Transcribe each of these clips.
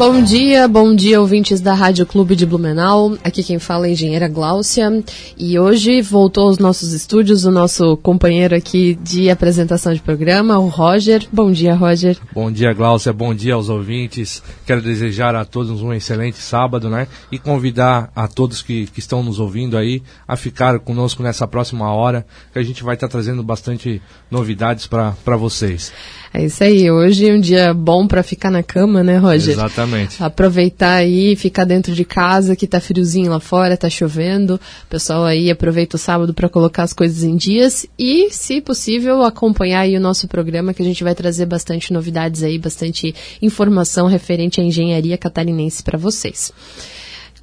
Bom dia, bom dia, ouvintes da Rádio Clube de Blumenau. Aqui quem fala é a engenheira Gláucia. E hoje voltou aos nossos estúdios o nosso companheiro aqui de apresentação de programa, o Roger. Bom dia, Roger. Bom dia, Gláucia. Bom dia aos ouvintes. Quero desejar a todos um excelente sábado, né? E convidar a todos que, que estão nos ouvindo aí a ficar conosco nessa próxima hora, que a gente vai estar trazendo bastante novidades para vocês. É isso aí. Hoje é um dia bom para ficar na cama, né, Roger? Exatamente. Aproveitar aí, ficar dentro de casa, que tá friozinho lá fora, tá chovendo. O pessoal aí aproveita o sábado para colocar as coisas em dias e, se possível, acompanhar aí o nosso programa, que a gente vai trazer bastante novidades aí, bastante informação referente à engenharia catarinense para vocês.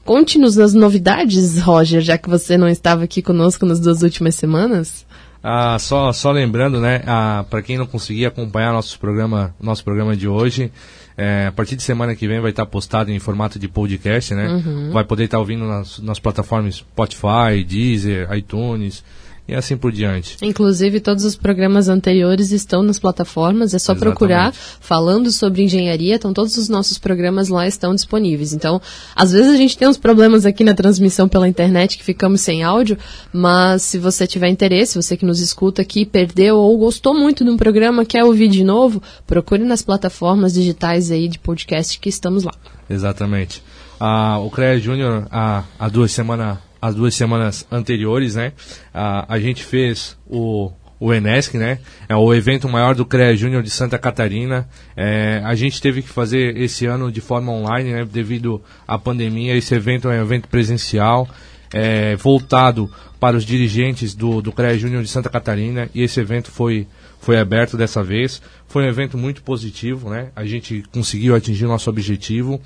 Conte-nos as novidades, Roger, já que você não estava aqui conosco nas duas últimas semanas. Ah, só, só lembrando, né, ah, para quem não conseguir acompanhar nosso programa, nosso programa de hoje, é, a partir de semana que vem vai estar postado em formato de podcast, né? Uhum. Vai poder estar ouvindo nas, nas plataformas Spotify, Deezer, iTunes, e assim por diante. Inclusive, todos os programas anteriores estão nas plataformas, é só Exatamente. procurar falando sobre engenharia, então todos os nossos programas lá estão disponíveis. Então, às vezes a gente tem uns problemas aqui na transmissão pela internet que ficamos sem áudio, mas se você tiver interesse, você que nos escuta aqui, perdeu ou gostou muito de um programa, quer ouvir de novo, procure nas plataformas digitais aí de podcast que estamos lá. Exatamente. Ah, o CREA Júnior, há, há duas semanas as duas semanas anteriores, né? A, a gente fez o, o Enesc, né? É o evento maior do CREA Júnior de Santa Catarina. É, a gente teve que fazer esse ano de forma online, né? Devido à pandemia. Esse evento é um evento presencial, é, voltado para os dirigentes do, do CREA Júnior de Santa Catarina. E esse evento foi, foi aberto dessa vez. Foi um evento muito positivo, né? A gente conseguiu atingir nosso objetivo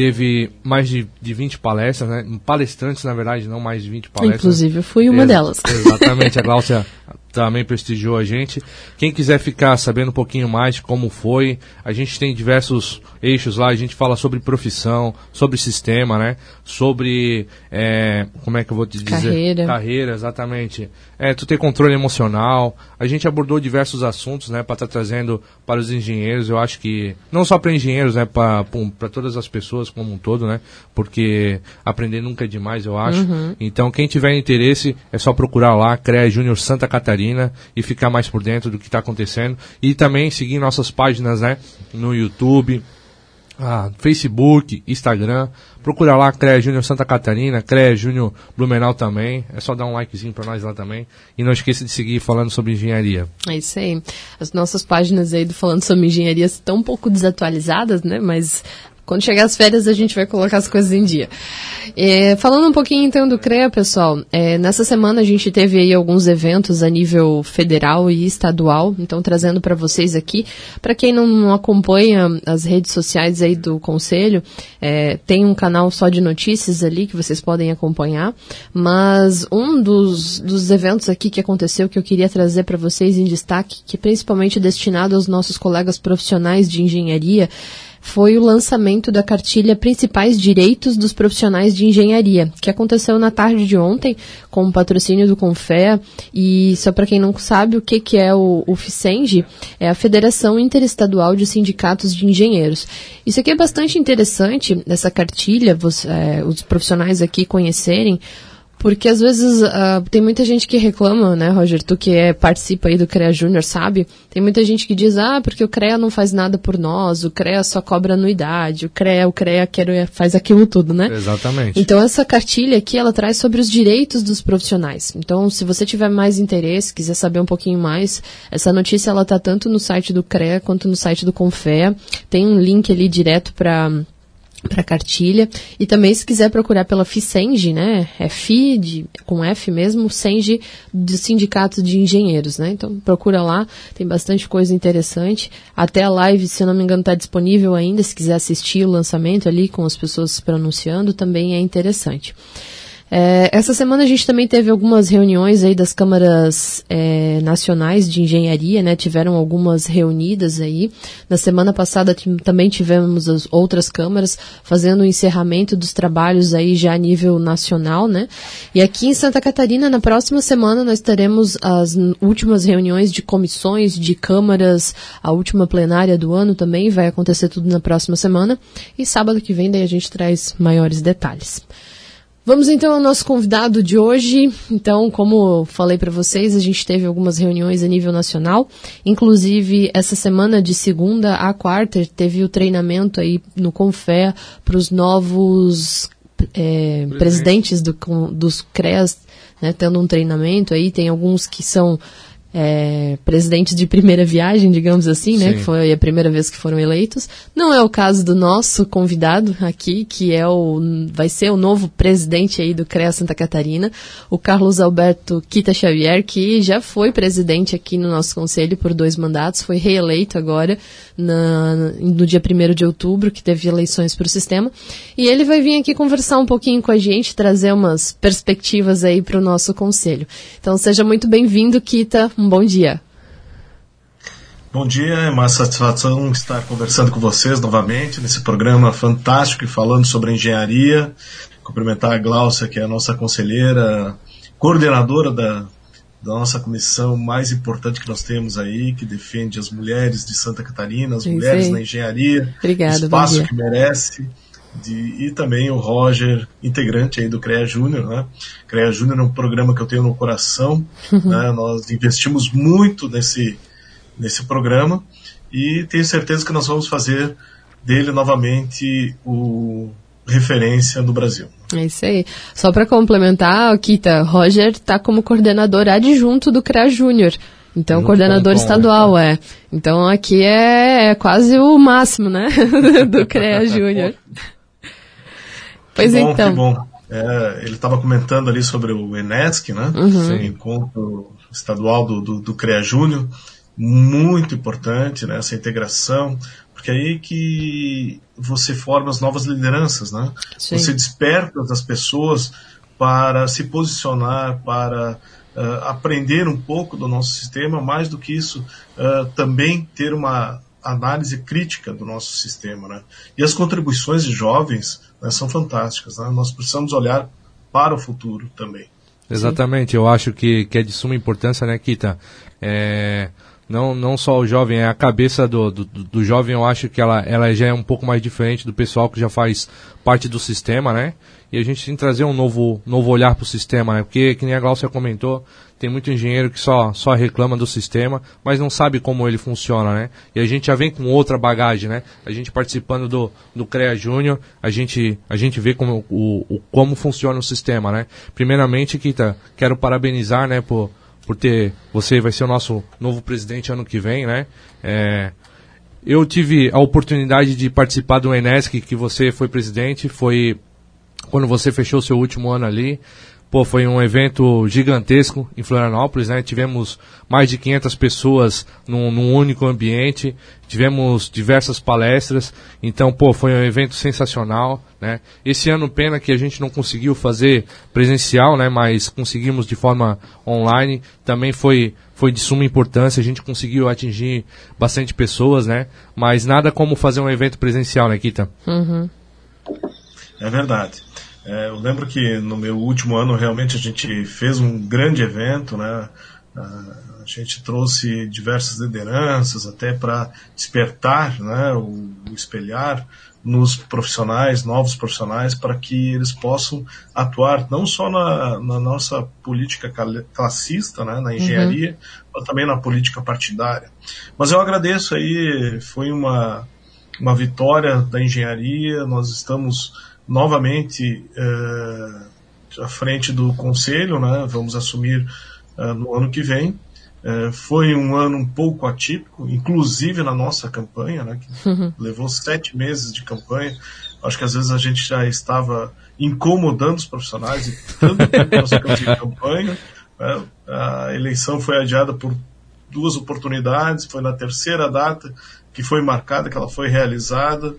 teve mais de, de 20 palestras, né? Palestrantes, na verdade, não mais de 20 palestras. Inclusive, eu fui uma delas. Exatamente, a Gláucia também prestigiou a gente. Quem quiser ficar sabendo um pouquinho mais como foi, a gente tem diversos eixos lá, a gente fala sobre profissão, sobre sistema, né? Sobre, é, como é que eu vou te dizer? Carreira. Carreira, exatamente. É, tu ter controle emocional. A gente abordou diversos assuntos, né, para estar tá trazendo para os engenheiros. Eu acho que, não só para engenheiros, né, para todas as pessoas como um todo, né? Porque aprender nunca é demais, eu acho. Uhum. Então, quem tiver interesse, é só procurar lá, CREA Júnior Santa Catarina Catarina e ficar mais por dentro do que está acontecendo. E também seguir nossas páginas né, no YouTube, ah, Facebook, Instagram. Procura lá CREA Júnior Santa Catarina, CREA Júnior Blumenau também. É só dar um likezinho para nós lá também. E não esqueça de seguir falando sobre engenharia. É isso aí. As nossas páginas aí do Falando sobre Engenharia estão um pouco desatualizadas, né? Mas quando chegar as férias, a gente vai colocar as coisas em dia. É, falando um pouquinho então do CREA, pessoal, é, nessa semana a gente teve aí alguns eventos a nível federal e estadual, então trazendo para vocês aqui. Para quem não acompanha as redes sociais aí do Conselho, é, tem um canal só de notícias ali que vocês podem acompanhar, mas um dos, dos eventos aqui que aconteceu que eu queria trazer para vocês em destaque, que é principalmente destinado aos nossos colegas profissionais de engenharia, foi o lançamento da cartilha Principais Direitos dos Profissionais de Engenharia, que aconteceu na tarde de ontem, com o patrocínio do Confea. E só para quem não sabe o que, que é o, o FICENG, é a Federação Interestadual de Sindicatos de Engenheiros. Isso aqui é bastante interessante, essa cartilha, você, é, os profissionais aqui conhecerem, Porque às vezes uh, tem muita gente que reclama, né, Roger? Tu que é, participa aí do CREA Júnior, sabe? Tem muita gente que diz, ah, porque o CREA não faz nada por nós, o CREA só cobra anuidade, o CREA, o CREA quer, faz aquilo tudo, né? Exatamente. Então essa cartilha aqui, ela traz sobre os direitos dos profissionais. Então, se você tiver mais interesse, quiser saber um pouquinho mais, essa notícia ela tá tanto no site do CREA quanto no site do Confea. Tem um link ali direto para para cartilha. E também, se quiser procurar pela FICENG, né? É FI, de, com F mesmo, SENG, do Sindicato de Engenheiros, né? Então, procura lá, tem bastante coisa interessante. Até a live, se eu não me engano, está disponível ainda, se quiser assistir o lançamento ali, com as pessoas se pronunciando, também é interessante. É, essa semana a gente também teve algumas reuniões aí das câmaras é, nacionais de engenharia, né? Tiveram algumas reunidas aí. Na semana passada também tivemos as outras câmaras fazendo o encerramento dos trabalhos aí já a nível nacional, né? E aqui em Santa Catarina, na próxima semana, nós teremos as últimas reuniões de comissões, de câmaras, a última plenária do ano também vai acontecer tudo na próxima semana. E sábado que vem daí a gente traz maiores detalhes. Vamos então ao nosso convidado de hoje. Então, como falei para vocês, a gente teve algumas reuniões a nível nacional. Inclusive, essa semana de segunda a quarta teve o treinamento aí no Confé para os novos é, presidentes do, dos CREAS, né, tendo um treinamento aí. Tem alguns que são é, presidentes de primeira viagem, digamos assim, né? Sim. Que foi a primeira vez que foram eleitos. Não é o caso do nosso convidado aqui, que é o vai ser o novo presidente aí do CREA Santa Catarina, o Carlos Alberto Quita Xavier, que já foi presidente aqui no nosso conselho por dois mandatos, foi reeleito agora na, no dia 1 de outubro, que teve eleições para o sistema. E ele vai vir aqui conversar um pouquinho com a gente, trazer umas perspectivas aí para o nosso conselho. Então seja muito bem-vindo, Kita. Um bom dia. Bom dia, é uma satisfação estar conversando com vocês novamente nesse programa fantástico e falando sobre engenharia. Cumprimentar a Glaucia, que é a nossa conselheira, coordenadora da, da nossa comissão mais importante que nós temos aí, que defende as mulheres de Santa Catarina, as mulheres na engenharia, Obrigado, espaço que merece. De, e também o Roger, integrante aí do CREA Júnior, né? CREA Júnior é um programa que eu tenho no coração, uhum. né? Nós investimos muito nesse, nesse programa e tenho certeza que nós vamos fazer dele novamente o referência no Brasil. É isso aí. Só para complementar, Kita, Roger está como coordenador adjunto do CREA Júnior. Então, coordenador estadual, né? é. Então, aqui é, é, quase o máximo, né? do CREA Júnior. Pois que bom, então. Que bom. É, ele estava comentando ali sobre o ENESC, né? Uhum. O encontro estadual do, do, do CREA Júnior. Muito importante, né? Essa integração. Porque é aí que você forma as novas lideranças, né? Sim. Você desperta as pessoas para se posicionar, para uh, aprender um pouco do nosso sistema, mais do que isso, uh, também ter uma análise crítica do nosso sistema. Né? E as contribuições de jovens né, são fantásticas. Né? Nós precisamos olhar para o futuro também. Exatamente, eu acho que, que é de suma importância, né, Kita? É, não, não só o jovem, é a cabeça do, do, do, jovem, eu acho que ela, ela já é um pouco mais diferente do pessoal que já faz parte do sistema, né? E a gente tem que trazer um novo, novo olhar para o sistema, né? Porque, que nem a Glaucia comentou, tem muito engenheiro que só, só reclama do sistema, mas não sabe como ele funciona, né? E a gente já vem com outra bagagem, né? A gente participando do, do CREA Júnior, a gente, a gente vê como, o, o, como funciona o sistema, né? Primeiramente, Kita, quero parabenizar, né, por por ter. Você vai ser o nosso novo presidente ano que vem, né? É, eu tive a oportunidade de participar do Enesc que você foi presidente, foi quando você fechou seu último ano ali. Pô, foi um evento gigantesco em Florianópolis, né? Tivemos mais de 500 pessoas num, num, único ambiente, tivemos diversas palestras, então, pô, foi um evento sensacional, né? Esse ano, pena que a gente não conseguiu fazer presencial, né? Mas conseguimos de forma online, também foi, foi de suma importância, a gente conseguiu atingir bastante pessoas, né? Mas nada como fazer um evento presencial, né, Kita? Uhum. É verdade. É, eu lembro que no meu último ano realmente a gente fez um grande evento, né? a gente trouxe diversas lideranças até para despertar né, o, o espelhar nos profissionais, novos profissionais, para que eles possam atuar não só na, na nossa política classista, né, na engenharia, uhum. mas também na política partidária. Mas eu agradeço aí, foi uma, uma vitória da engenharia, nós estamos novamente eh, à frente do conselho, né, vamos assumir eh, no ano que vem, é, foi um ano um pouco atípico, inclusive na nossa campanha, né, que uhum. levou sete meses de campanha. Acho que às vezes a gente já estava incomodando os profissionais e tanto de campanha. A eleição foi adiada por duas oportunidades, foi na terceira data que foi marcada, que ela foi realizada,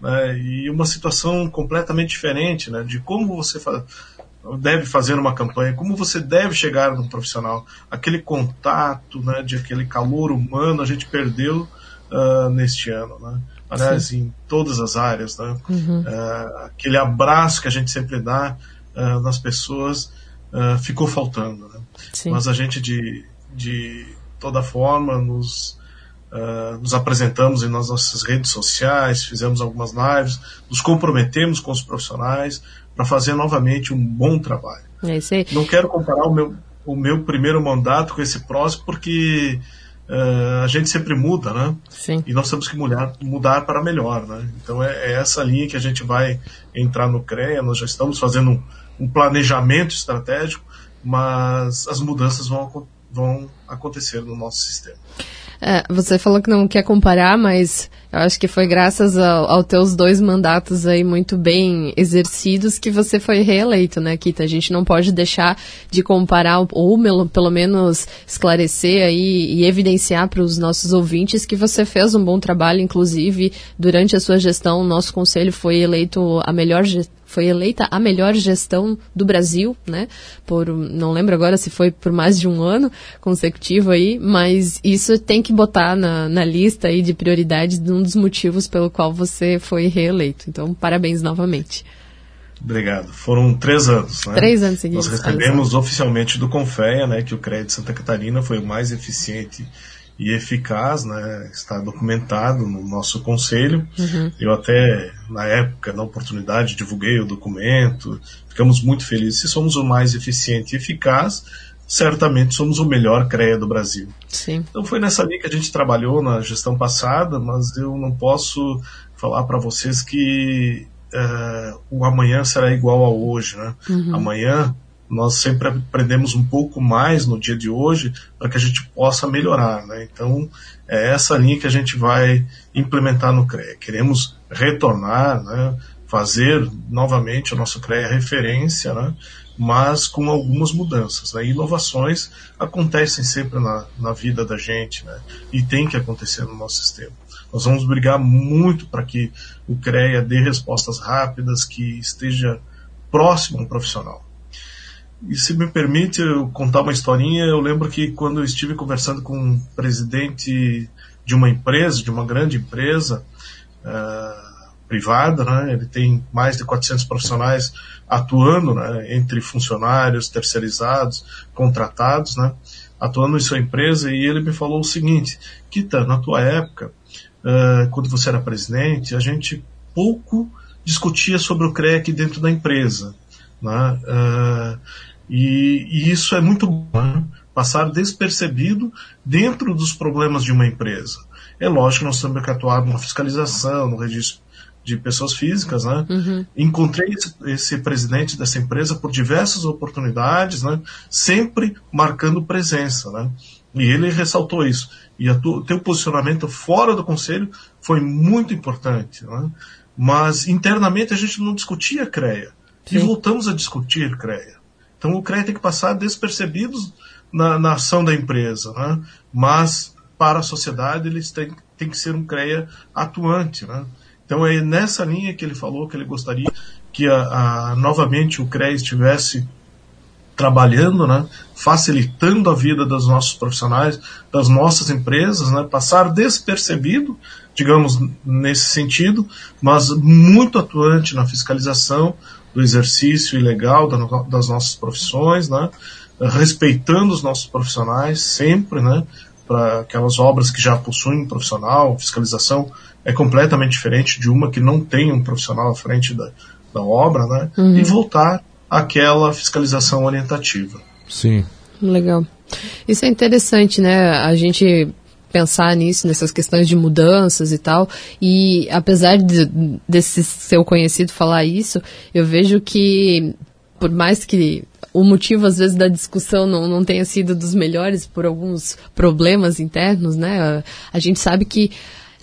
né, e uma situação completamente diferente, né, de como você faz deve fazer uma campanha, como você deve chegar no profissional. Aquele contato, né, de aquele calor humano, a gente perdeu uh, neste ano, né? Aliás, Sim. em todas as áreas, né? Uhum. Uh, aquele abraço que a gente sempre dá uh, nas pessoas ficou faltando, né? Mas a gente, de, de toda forma, nos, nos apresentamos em nas nossas redes sociais, fizemos algumas lives, nos comprometemos com os profissionais, para fazer novamente um bom trabalho. É. Não quero comparar o meu, o meu primeiro mandato com esse próximo, porque uh, a gente sempre muda, né? Sim. E nós temos que mudar, mudar para melhor, né? Então é, é, essa linha que a gente vai entrar no CREA, nós já estamos fazendo um, um planejamento estratégico, mas as mudanças vão, vão acontecer no nosso sistema. É, você falou que não quer comparar, mas eu acho que foi graças ao, ao teus dois mandatos aí muito bem exercidos que você foi reeleito, né, Kita? A gente não pode deixar de comparar ou pelo menos esclarecer aí e evidenciar para os nossos ouvintes que você fez um bom trabalho, inclusive durante a sua gestão, o nosso conselho foi eleito a melhor gestão foi eleita a melhor gestão do Brasil, né? Por não lembro agora se foi por mais de um ano consecutivo aí, mas isso tem que botar na, na lista aí de prioridades de um dos motivos pelo qual você foi reeleito. Então, parabéns novamente. Obrigado. Foram três anos, né? Três anos seguidos. Nós recebemos oficialmente do Confeia, né, que o crédito Santa Catarina foi o mais eficiente e eficaz, né? Está documentado no nosso conselho. Uhum. Eu até na época, na oportunidade, divulguei o documento. Ficamos muito felizes. Se somos o mais eficiente e eficaz, certamente somos o melhor CREA do Brasil. Sim. Então foi nessa linha que a gente trabalhou na gestão passada, mas eu não posso falar para vocês que uh, o amanhã será igual ao hoje, né? Uhum. Amanhã nós sempre aprendemos um pouco mais no dia de hoje para que a gente possa melhorar. Né? Então, é essa linha que a gente vai implementar no CREA. Queremos retornar, né? fazer novamente o nosso CREA referência, né? mas com algumas mudanças. Né? Inovações acontecem sempre na, na vida da gente né? e tem que acontecer no nosso sistema. Nós vamos brigar muito para que o CREA dê respostas rápidas, que esteja próximo ao profissional. E se me permite eu contar uma historinha, eu lembro que quando eu estive conversando com um presidente de uma empresa, de uma grande empresa uh, privada, né, ele tem mais de 400 profissionais atuando né, entre funcionários, terceirizados, contratados, né, atuando em sua empresa, e ele me falou o seguinte, Kita, na tua época, uh, quando você era presidente, a gente pouco discutia sobre o aqui dentro da empresa. Né? Uh, e, e isso é muito bom, né? passar despercebido dentro dos problemas de uma empresa. É lógico que nós temos que atuar na fiscalização, no registro de pessoas físicas, né? Uhum. Encontrei esse, esse, presidente dessa empresa por diversas oportunidades, né? Sempre marcando presença, né? E ele ressaltou isso. E o teu posicionamento fora do conselho foi muito importante, né? Mas internamente a gente não discutia CREA. Sim. E voltamos a discutir CREA. Então o CREA tem que passar despercebidos na, na ação da empresa, né? mas para a sociedade eles têm, têm que ser um CREA atuante. Né? Então é nessa linha que ele falou que ele gostaria que a, a, novamente o CREA estivesse trabalhando, né, facilitando a vida dos nossos profissionais, das nossas empresas, né, passar despercebido, digamos, nesse sentido, mas muito atuante na fiscalização, do exercício ilegal das nossas profissões, né? respeitando os nossos profissionais sempre, né? Para aquelas obras que já possuem um profissional, fiscalização é completamente diferente de uma que não tem um profissional à frente da, da obra, né? Uhum. E voltar àquela fiscalização orientativa. Sim. Legal. Isso é interessante, né? A gente pensar nisso, nessas questões de mudanças e tal. E apesar de, desse seu conhecido falar isso, eu vejo que, por mais que o motivo, às vezes, da discussão não, não tenha sido dos melhores por alguns problemas internos, né? A, a gente sabe que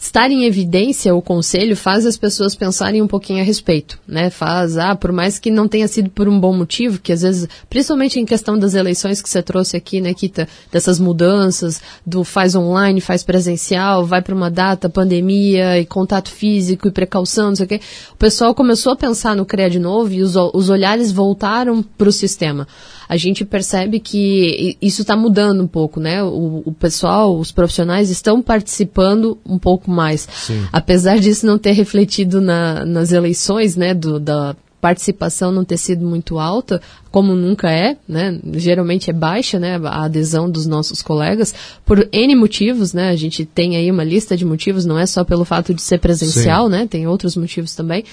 estar em evidência o conselho faz as pessoas pensarem um pouquinho a respeito, né? Faz, ah, por mais que não tenha sido por um bom motivo, que às vezes, principalmente em questão das eleições que você trouxe aqui, né, Kita, dessas mudanças, do faz online, faz presencial, vai para uma data, pandemia e contato físico e precaução, não sei o quê. O pessoal começou a pensar no CREA de novo e os, os olhares voltaram para o sistema a gente percebe que isso está mudando um pouco, né? O, o, pessoal, os profissionais estão participando um pouco mais. Sim. Apesar disso não ter refletido na, nas eleições, né, do, da participação não ter sido muito alta, como nunca é, né? Geralmente é baixa, né? A adesão dos nossos colegas por N motivos, né? A gente tem aí uma lista de motivos, não é só pelo fato de ser presencial, Sim. né? Tem outros motivos também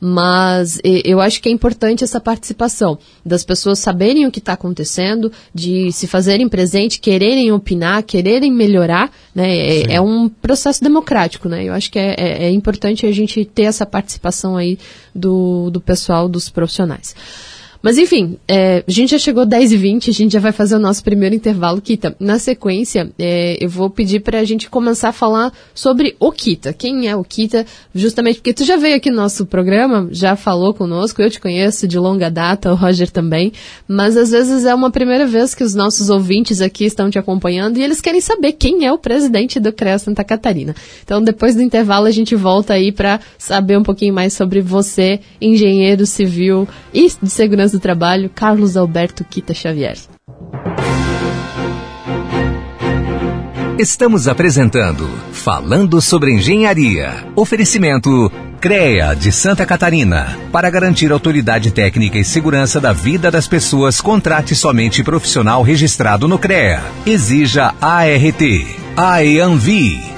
mas eu acho que é importante essa participação das pessoas saberem o que está acontecendo, de se fazerem presente, quererem opinar, quererem melhorar, né? É, é, um processo democrático, né? Eu acho que é, é, é importante a gente ter essa participação aí do, do pessoal, dos profissionais. Mas enfim, é, a gente já chegou 10 e 20 a gente já vai fazer o nosso primeiro intervalo, Kita. Na sequência, é, eu vou pedir para a gente começar a falar sobre o Kita. Quem é o Kita? Justamente porque tu já veio aqui no nosso programa, já falou conosco, eu te conheço de longa data, o Roger também, mas às vezes é uma primeira vez que os nossos ouvintes aqui estão te acompanhando e eles querem saber quem é o presidente do CREA Santa Catarina. Então, depois do intervalo, a gente volta aí para saber um pouquinho mais sobre você, engenheiro civil e de segurança do Trabalho, Carlos Alberto Quita Xavier. Estamos apresentando Falando sobre Engenharia. Oferecimento CREA de Santa Catarina. Para garantir autoridade técnica e segurança da vida das pessoas, contrate somente profissional registrado no CREA. Exija ART. AEANVI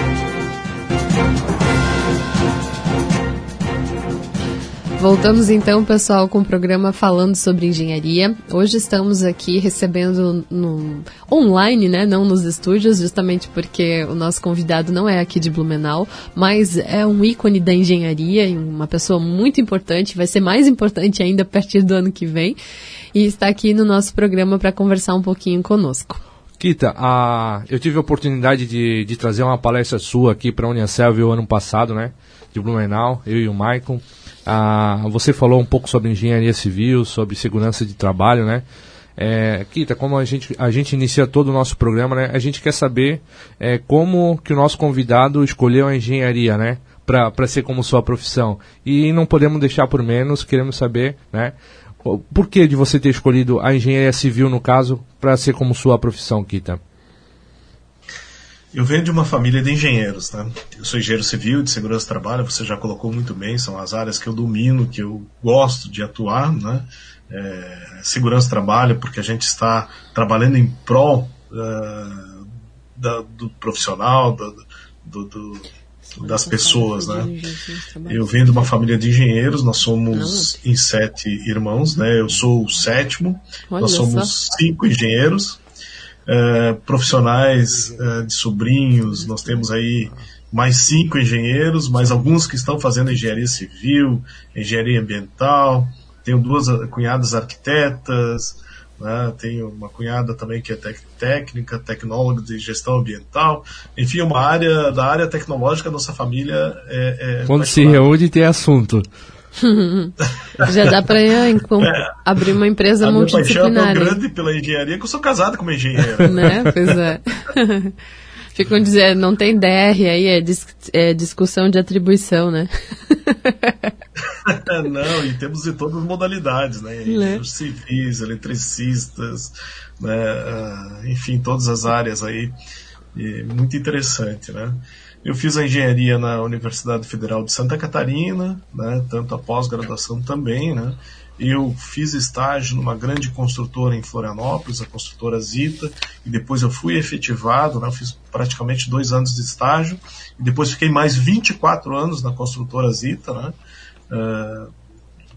Voltamos então, pessoal, com o programa falando sobre engenharia. Hoje estamos aqui recebendo no online, né, não nos estúdios, justamente porque o nosso convidado não é aqui de Blumenau, mas é um ícone da engenharia e uma pessoa muito importante, vai ser mais importante ainda a partir do ano que vem, e está aqui no nosso programa para conversar um pouquinho conosco. Kita, a, eu tive a oportunidade de, de trazer uma palestra sua aqui para a Unicelv ano passado, né, de Blumenau, eu e o Maicon. Ah, você falou um pouco sobre engenharia civil, sobre segurança de trabalho, né? É, Kita, como a gente, a gente inicia todo o nosso programa, né? A gente quer saber é, como que o nosso convidado escolheu a engenharia, né? Para ser como sua profissão. E não podemos deixar por menos, queremos saber, né? Por que de você ter escolhido a engenharia civil, no caso, para ser como sua profissão, Kita? Eu venho de uma família de engenheiros, né? Eu sou engenheiro civil de segurança do trabalho, você já colocou muito bem, são as áreas que eu domino, que eu gosto de atuar, né? É, segurança do trabalho, porque a gente está trabalhando em prol uh, da, do profissional, do, do, das pessoas, né? Eu venho de uma família de engenheiros, nós somos em sete irmãos, né? Eu sou o sétimo, nós somos cinco engenheiros, é, profissionais é, de sobrinhos, nós temos aí mais cinco engenheiros, mais alguns que estão fazendo engenharia civil, engenharia ambiental, tenho duas cunhadas arquitetas, né, tenho uma cunhada também que é tec técnica, tecnóloga de gestão ambiental, enfim, uma área da área tecnológica, nossa família é, é Quando se reúne tem assunto. Já dá para é, abrir uma empresa a multidisciplinar. Minha paixão é tão grande pela engenharia que eu sou casado com uma engenheira. né? Pois é. Ficam dizendo, não tem DR aí, é, dis é discussão de atribuição, né? não, e temos de todas as modalidades, né? né? civis, eletricistas, né? Uh, enfim, todas as áreas aí. E muito interessante, né? Eu fiz a engenharia na Universidade Federal de Santa Catarina, né, tanto a pós-graduação também, né, eu fiz estágio numa grande construtora em Florianópolis, a construtora Zita, e depois eu fui efetivado, né, eu fiz praticamente dois anos de estágio, e depois fiquei mais 24 anos na construtora Zita, né, uh,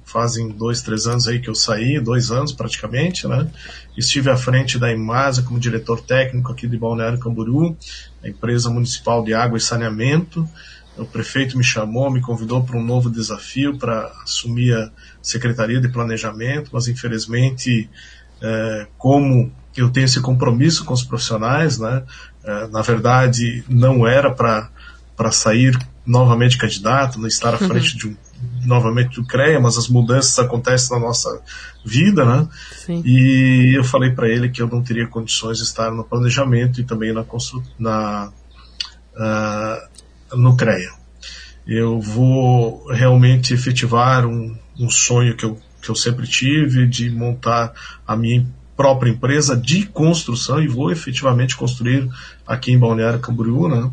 fazem dois, três anos aí que eu saí, dois anos praticamente, né? Estive à frente da Imasa como diretor técnico aqui de Balneário Camboriú, a empresa municipal de água e saneamento. O prefeito me chamou, me convidou para um novo desafio para assumir a Secretaria de Planejamento, mas infelizmente, é, como eu tenho esse compromisso com os profissionais, né? É, na verdade, não era para sair novamente candidato, não estar à frente uhum. de um novamente do CREA, mas as mudanças acontecem na nossa vida, né? Sim. E eu falei para ele que eu não teria condições de estar no planejamento e também na, na uh, no CREA. Eu vou realmente efetivar um, um sonho que eu, que eu sempre tive de montar a minha própria empresa de construção e vou efetivamente construir aqui em Balneário Camboriú, né?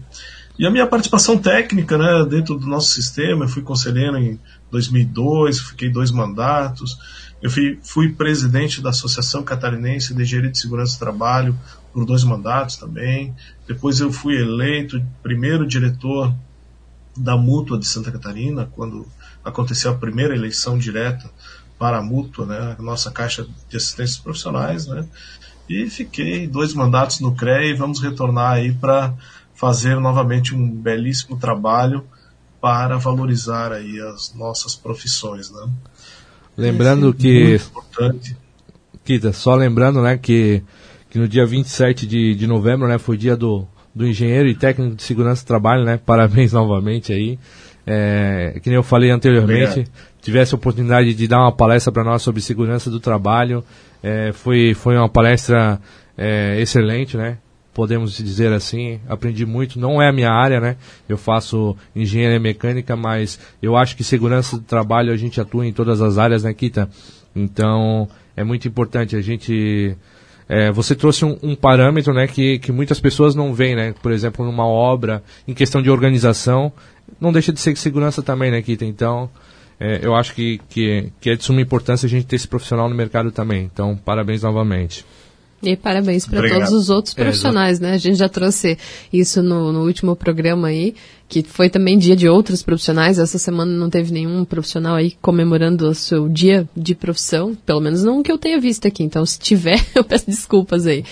E a minha participação técnica, né, dentro do nosso sistema, eu fui conselheiro em 2002, fiquei dois mandatos. Eu fui, fui presidente da Associação Catarinense de Engenharia de Segurança do Trabalho por dois mandatos também. Depois eu fui eleito primeiro diretor da Mútua de Santa Catarina, quando aconteceu a primeira eleição direta para a Mútua, né, a nossa Caixa de Assistências Profissionais, né, e fiquei dois mandatos no CREA e vamos retornar aí para fazer novamente um belíssimo trabalho para valorizar aí as nossas profissões, né? Lembrando que Kita, só lembrando, né, que que no dia 27 de, de novembro, né, foi dia do, do engenheiro e técnico de segurança do trabalho, né? Parabéns novamente aí. É, que nem eu falei anteriormente, Obrigado. tivesse a oportunidade de dar uma palestra para nós sobre segurança do trabalho. É, foi, foi uma palestra é, excelente, né? Podemos dizer assim. Aprendi muito, não é a minha área, né? Eu faço engenharia mecânica, mas eu acho que segurança do trabalho a gente atua em todas as áreas, né, Kita? Então, é muito importante a gente. É, você trouxe um, um, parâmetro né, que, que muitas pessoas não veem, né? Por exemplo, numa obra, em questão de organização, não deixa de ser segurança também, né, Kita? Então, é, eu acho que, que, que é de suma importância a gente ter esse profissional no mercado também. Então, parabéns novamente. E parabéns para todos os outros profissionais, é, né? A gente já trouxe isso no, no, último programa aí, que foi também dia de outros profissionais. Essa semana não teve nenhum profissional aí comemorando o seu dia de profissão, pelo menos não que eu tenha visto aqui. Então, se tiver, eu peço desculpas aí.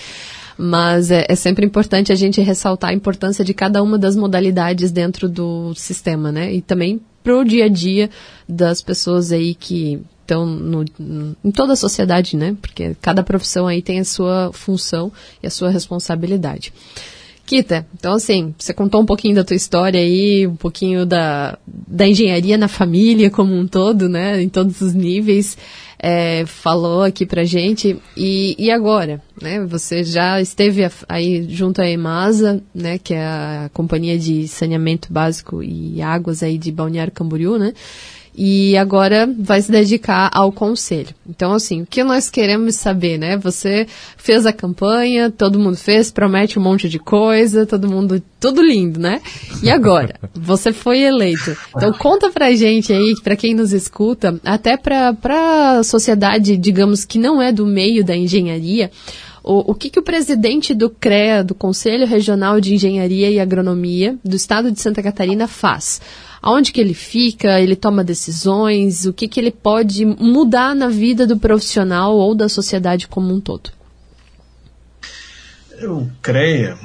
Mas é, é sempre importante a gente ressaltar a importância de cada uma das modalidades dentro do sistema, né? E também pro dia a dia das pessoas aí que estão no, em toda a sociedade, né? Porque cada profissão aí tem a sua função e a sua responsabilidade. Kita, então assim, você contou um pouquinho da tua história aí, um pouquinho da, da engenharia na família como um todo, né? Em todos os níveis. É, falou aqui pra gente. E, e agora, né? Você já esteve aí junto à EMASA, né? Que é a companhia de saneamento básico e águas aí de Balneário Camboriú, né? E agora vai se dedicar ao conselho. Então, assim, o que nós queremos saber, né? Você fez a campanha, todo mundo fez, promete um monte de coisa, todo mundo, tudo lindo, né? E agora? você foi eleito. Então, conta pra gente aí, pra quem nos escuta, até pra, pra sociedade, digamos, que não é do meio da engenharia, o, o que, que o presidente do CREA, do Conselho Regional de Engenharia e Agronomia do Estado de Santa Catarina, faz? Aonde que ele fica, ele toma decisões, o que, que ele pode mudar na vida do profissional ou da sociedade como um todo. O CREA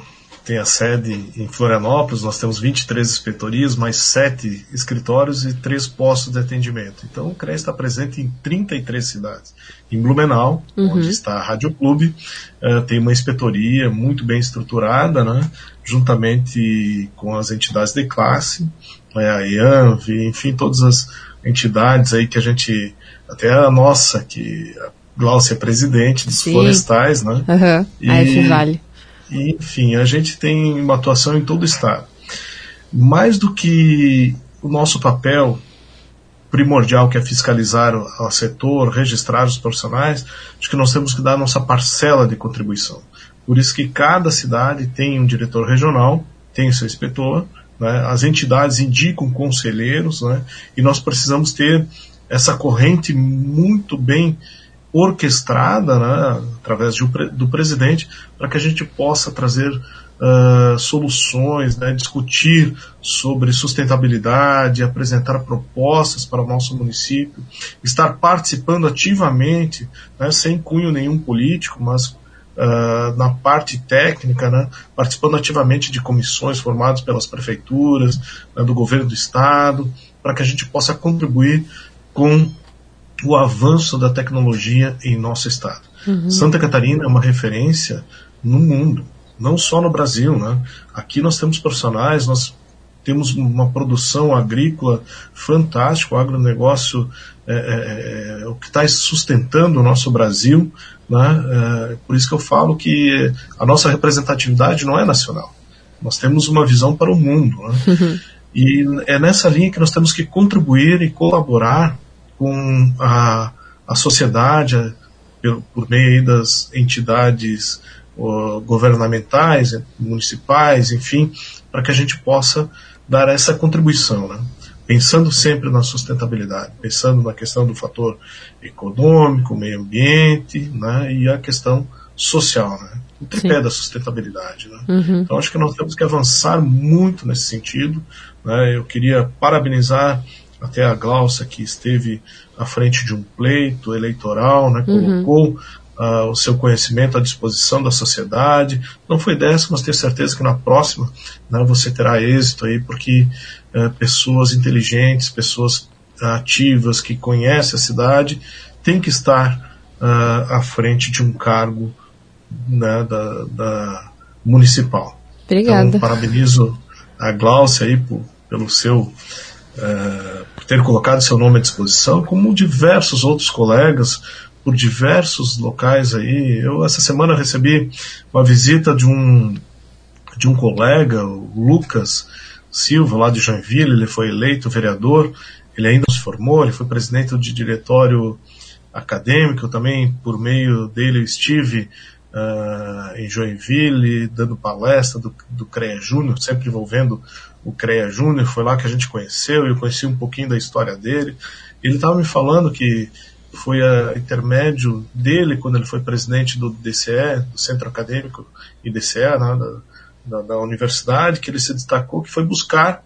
tem a sede em Florianópolis, nós temos 23 inspetorias, mais 7 escritórios e 3 postos de atendimento. Então o CREA está presente em 33 cidades. Em Blumenau, uhum. onde está a Rádio Clube, uh, tem uma inspetoria muito bem estruturada, né, juntamente com as entidades de classe, né, a IANV, enfim, todas as entidades aí que a gente, até a nossa, que a Glaucia é presidente dos Sim. florestais, né? Uhum. E, a F Vale. E, enfim, a gente tem uma atuação em todo o estado. Mais do que o nosso papel primordial, que é fiscalizar o, o setor, registrar os profissionais, acho que nós temos que dar a nossa parcela de contribuição. Por isso que cada cidade tem um diretor regional, tem o seu inspetor, né? as entidades indicam conselheiros, né? e nós precisamos ter essa corrente muito bem orquestrada né, através de, do presidente para que a gente possa trazer uh, soluções, né, discutir sobre sustentabilidade, apresentar propostas para o nosso município, estar participando ativamente, né, sem cunho nenhum político, mas Uh, na parte técnica, né, participando ativamente de comissões formadas pelas prefeituras, né, do governo do estado, para que a gente possa contribuir com o avanço da tecnologia em nosso estado. Uhum. Santa Catarina é uma referência no mundo, não só no Brasil. Né? Aqui nós temos profissionais, nós temos uma produção agrícola fantástica, o agronegócio é, é, é o que está sustentando o nosso Brasil. Né? É, por isso que eu falo que a nossa representatividade não é nacional. Nós temos uma visão para o mundo. Né? Uhum. E é nessa linha que nós temos que contribuir e colaborar com a, a sociedade, por, por meio das entidades governamentais, municipais, enfim, para que a gente possa dar essa contribuição, né? pensando sempre na sustentabilidade, pensando na questão do fator econômico, meio ambiente né? e a questão social, né? o tripé Sim. da sustentabilidade. Né? Uhum. Então acho que nós temos que avançar muito nesse sentido. Né? Eu queria parabenizar até a Glaucia, que esteve à frente de um pleito eleitoral, né, uhum. Uh, o seu conhecimento à disposição da sociedade. Não foi dessa, mas tenho certeza que na próxima né, você terá êxito aí, porque uh, pessoas inteligentes, pessoas ativas, que conhecem a cidade, têm que estar uh, à frente de um cargo né, da, da, municipal. Obrigada. Então, parabenizo a Glaucia aí por, pelo seu é, por ter colocado seu nome à disposição, como diversos outros colegas por diversos locais aí. Eu essa semana recebi uma visita de um de um colega, o Lucas Silva, lá de Joinville, ele foi eleito vereador, ele ainda se formou, ele foi presidente de diretório acadêmico, também por meio dele eu estive uh, em Joinville, dando palestra do, do CREA Júnior, sempre envolvendo o CREA Júnior, foi lá que a gente conheceu, eu conheci um pouquinho da história dele. Ele estava me falando que foi a intermédio dele, quando ele foi presidente do DCE, do Centro Acadêmico e DCE, né, da, da, da, universidade, que ele se destacou, que foi buscar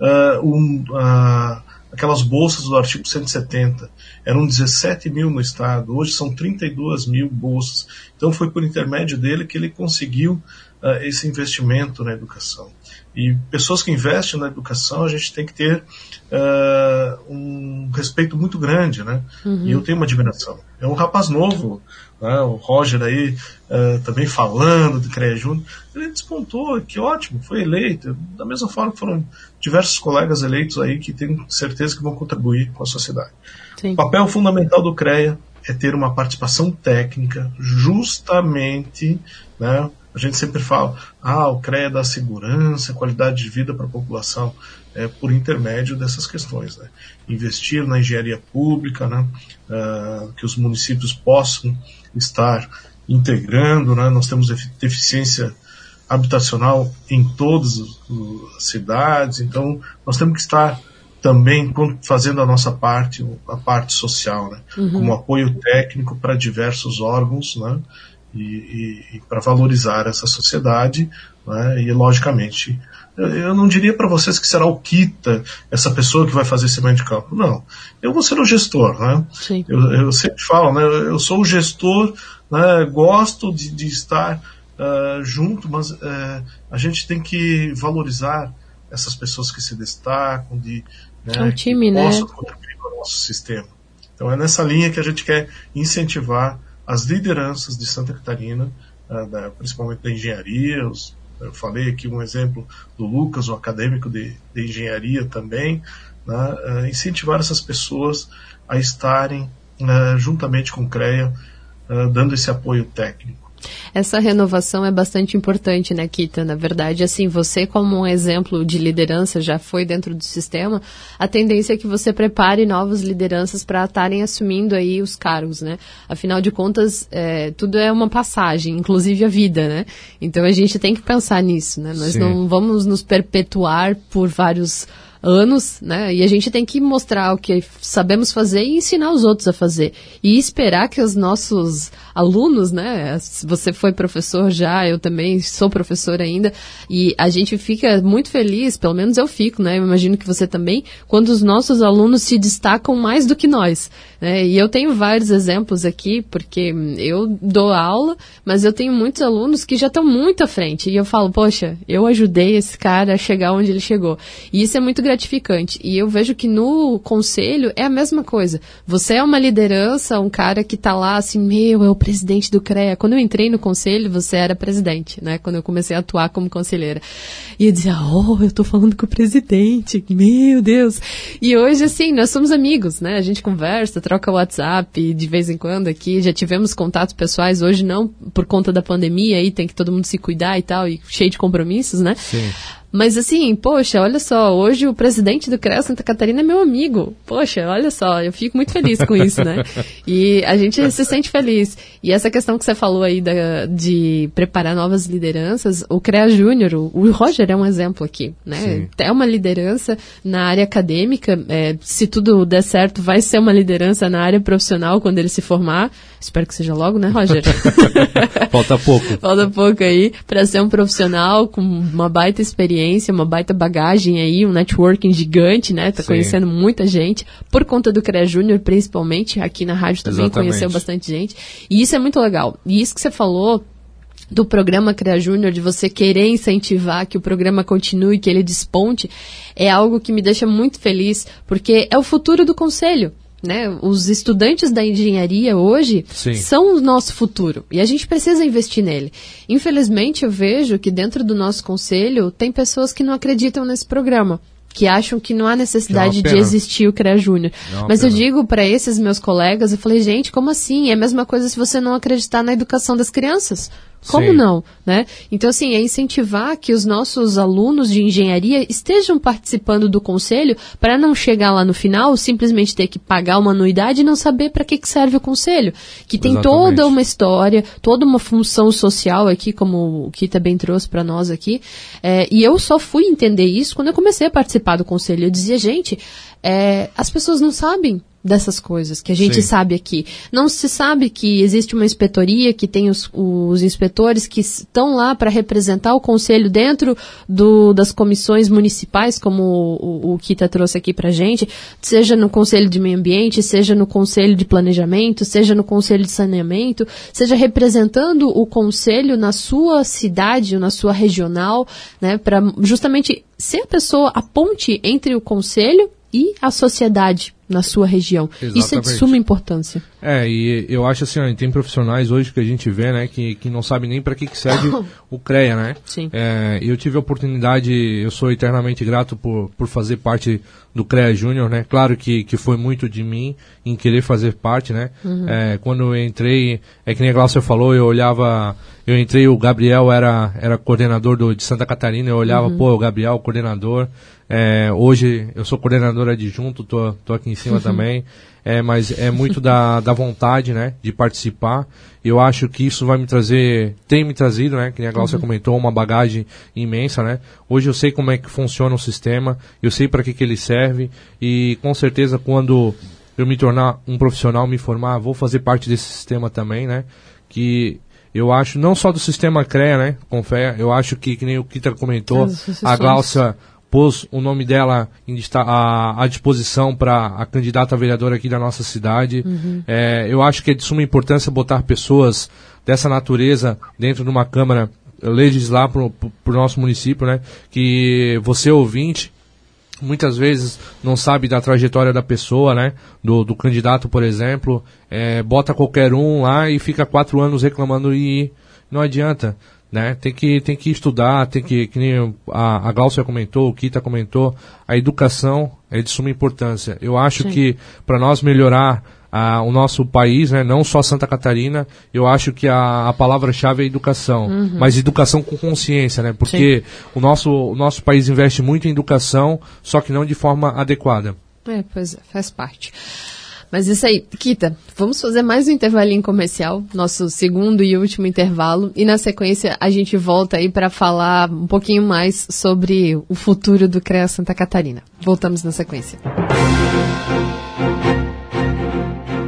uh, um, uh, aquelas bolsas do artigo 170. Eram 17 mil no estado, hoje são 32 mil bolsas. Então foi por intermédio dele que ele conseguiu uh, esse investimento na educação. E pessoas que investem na educação, a gente tem que ter uh, um respeito muito grande, né? Uhum. E eu tenho uma admiração. É um rapaz novo, né? o Roger aí uh, também falando de CREA Júnior. Ele despontou, que ótimo, foi eleito. Da mesma forma que foram diversos colegas eleitos aí que tenho certeza que vão contribuir com a sociedade. Sim. O papel fundamental do CREA é ter uma participação técnica justamente né, a gente sempre fala, ah, o CREA dá segurança, qualidade de vida para a população, é, por intermédio dessas questões. Né? Investir na engenharia pública, né? Uh, que os municípios possam estar integrando, né? nós temos deficiência habitacional em todas as cidades, então nós temos que estar também fazendo a nossa parte, a parte social, né? Uhum. como apoio técnico para diversos órgãos, né? E, e, e para valorizar essa sociedade, né? e logicamente eu não diria para vocês que será o Kita, essa pessoa que vai fazer esse meio de campo. Não. Eu vou ser o gestor, né? Sim. Eu, eu sempre falo, né? Eu sou o gestor, né? gosto de, de estar uh, junto, mas uh, a gente tem que valorizar essas pessoas que se destacam, de, né, é um time, que né? possam contribuir para o nosso sistema. Então é nessa linha que a gente quer incentivar as lideranças de Santa Catarina, da, principalmente da engenharia, os, eu falei aqui um exemplo do Lucas, o acadêmico de, de engenharia também, né, uh, incentivar essas pessoas a estarem uh, juntamente com o CREA, dando esse apoio técnico. Essa renovação é bastante importante, né, Kita? Na verdade, assim, você como um exemplo de liderança já foi dentro do sistema, a tendência é que você prepare novas lideranças para estarem assumindo aí os cargos, né? Afinal de contas, é, tudo é uma passagem, inclusive a vida, né? Então a gente tem que pensar nisso, né? Nós Sim. não vamos nos perpetuar por vários anos, né? E a gente tem que mostrar o que sabemos fazer e ensinar os outros a fazer. E esperar que os nossos alunos, né? Você foi professor já, eu também sou professor ainda, e a gente fica muito feliz, pelo menos eu fico, né? Eu imagino que você também, quando os nossos alunos se destacam mais do que nós. Né? E eu tenho vários exemplos aqui, porque eu dou aula, mas eu tenho muitos alunos que já estão muito à frente. E eu falo, poxa, eu ajudei esse cara a chegar onde ele chegou. E isso é muito gratificante. E eu vejo que no conselho é a mesma coisa. Você é uma liderança, um cara que está lá assim, meu, é o presidente do CREA. Quando eu entrei no conselho, você era presidente, né? Quando eu comecei a atuar como conselheira. E eu dizia, oh, eu estou falando com o presidente, meu Deus. E hoje, assim, nós somos amigos, né? A gente conversa, troca WhatsApp de vez em quando aqui. Já tivemos contatos pessoais, hoje não por conta da pandemia, aí tem que todo mundo se cuidar e tal, e cheio de compromissos, né? Sim. Mas assim, poxa, olha só, hoje o presidente do CREA Santa Catarina é meu amigo. Poxa, olha só, eu fico muito feliz com isso, né? E a gente se sente feliz. E essa questão que você falou aí da, de preparar novas lideranças, o CREA Júnior, o, Roger é um exemplo aqui, né? Sim. É uma liderança na área acadêmica, é, se tudo der certo, vai ser uma liderança na área profissional quando ele se formar. Espero que seja logo, né, Roger? Falta pouco. Falta pouco aí, para ser um profissional com uma baita experiência uma baita bagagem aí, um networking gigante, né? Tá Sim. conhecendo muita gente, por conta do CREA Júnior, principalmente, aqui na rádio também Exatamente. conheceu bastante gente. E isso é muito legal. E isso que você falou do programa CREA Júnior, de você querer incentivar que o programa continue, que ele desponte, é algo que me deixa muito feliz, porque é o futuro do conselho. Né? Os estudantes da engenharia hoje Sim. são o nosso futuro e a gente precisa investir nele. Infelizmente, eu vejo que dentro do nosso conselho tem pessoas que não acreditam nesse programa que acham que não há necessidade de existir o CREA Júnior. Mas eu digo para esses meus colegas, eu falei, gente, como assim? É a mesma coisa se você não acreditar na educação das crianças. Como Sim. não, né? Então, assim, é incentivar que os nossos alunos de engenharia estejam participando do conselho para não chegar lá no final simplesmente ter que pagar uma anuidade e não saber para que, que serve o conselho. Que tem Exatamente. toda uma história, toda uma função social aqui, como o Kita bem trouxe para nós aqui. É, e eu só fui entender isso quando eu comecei a participar do conselho. Eu dizia, gente, é, as pessoas não sabem dessas coisas que a gente Sim. sabe aqui. Não se sabe que existe uma inspetoria que tem os, os inspetores que estão lá para representar o conselho dentro do, das comissões municipais, como o, o, o Kita trouxe aqui para gente, seja no conselho de meio ambiente, seja no conselho de planejamento, seja no conselho de saneamento, seja representando o conselho na sua cidade, na sua regional, né, para justamente ser a pessoa a ponte entre o conselho e a sociedade na sua região. Exatamente. Isso é de suma importância. É, e eu acho assim, ó, tem profissionais hoje que a gente vê, né, que, que não sabem nem para que, que serve o CREA, né? Sim. É, eu tive a oportunidade, eu sou eternamente grato por, por fazer parte do CREA Júnior, né? Claro que, que foi muito de mim em querer fazer parte, né? Uhum. É, quando eu entrei, é que nem a Glaucia falou, eu olhava, eu entrei, o Gabriel era, era coordenador do, de Santa Catarina, eu olhava, uhum. pô, o Gabriel, coordenador, é, hoje eu sou coordenador adjunto, tô, tô aqui em cima uhum. também, é, mas é muito da, da vontade, né, de participar. Eu acho que isso vai me trazer, tem me trazido, né, que a Glaucia uhum. comentou, uma bagagem imensa, né. Hoje eu sei como é que funciona o sistema, eu sei para que, que ele serve e com certeza quando eu me tornar um profissional, me formar, vou fazer parte desse sistema também, né, que eu acho, não só do sistema CREA, né, com fé, eu acho que, que nem o Kita comentou, a Glaucia pôs o nome dela à, disposição para a candidata a vereadora aqui da nossa cidade. Uhum. É, eu acho que é de suma importância botar pessoas dessa natureza dentro de uma Câmara legislar para o nosso município, né? Que você ouvinte muitas vezes não sabe da trajetória da pessoa, né? Do, do candidato, por exemplo, é, bota qualquer um lá e fica quatro anos reclamando e não adianta né? Tem que, tem que estudar, tem que, que nem a, a Glaucia comentou, o Kita comentou, a educação é de suma importância. Eu acho Sim. que para nós melhorar ah, o nosso país, né, não só Santa Catarina, eu acho que a, a palavra-chave é educação, uhum. mas educação com consciência, né, porque o nosso, o nosso país investe muito em educação, só que não de forma adequada. É, pois é, faz parte. Mas isso aí, Kita, vamos fazer mais um intervalinho comercial, nosso segundo e último intervalo, e na sequência a gente volta aí para falar um pouquinho mais sobre o futuro do CREA Santa Catarina. Voltamos na sequência.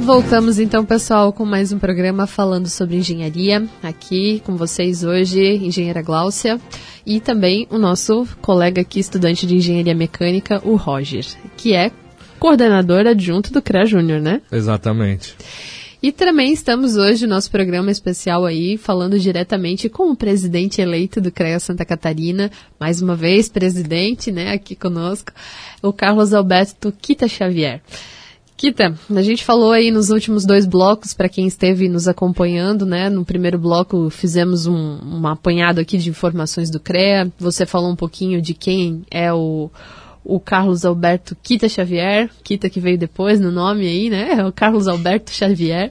Voltamos então, pessoal, com mais um programa falando sobre engenharia. Aqui com vocês hoje, engenheira Gláucia e também o nosso colega aqui, estudante de engenharia mecânica, o Roger, que é coordenador adjunto do CREA Júnior, né? Exatamente. E também estamos hoje no nosso programa especial aí, falando diretamente com o presidente eleito do CREA Santa Catarina, mais uma vez presidente, né, aqui conosco, o Carlos Alberto Quita Xavier. Kita, a gente falou aí nos últimos dois blocos, para quem esteve nos acompanhando, né? No primeiro bloco fizemos um, um apanhado aqui de informações do CREA. Você falou um pouquinho de quem é o, o Carlos Alberto Kita Xavier, Kita que veio depois no nome aí, né? É o Carlos Alberto Xavier,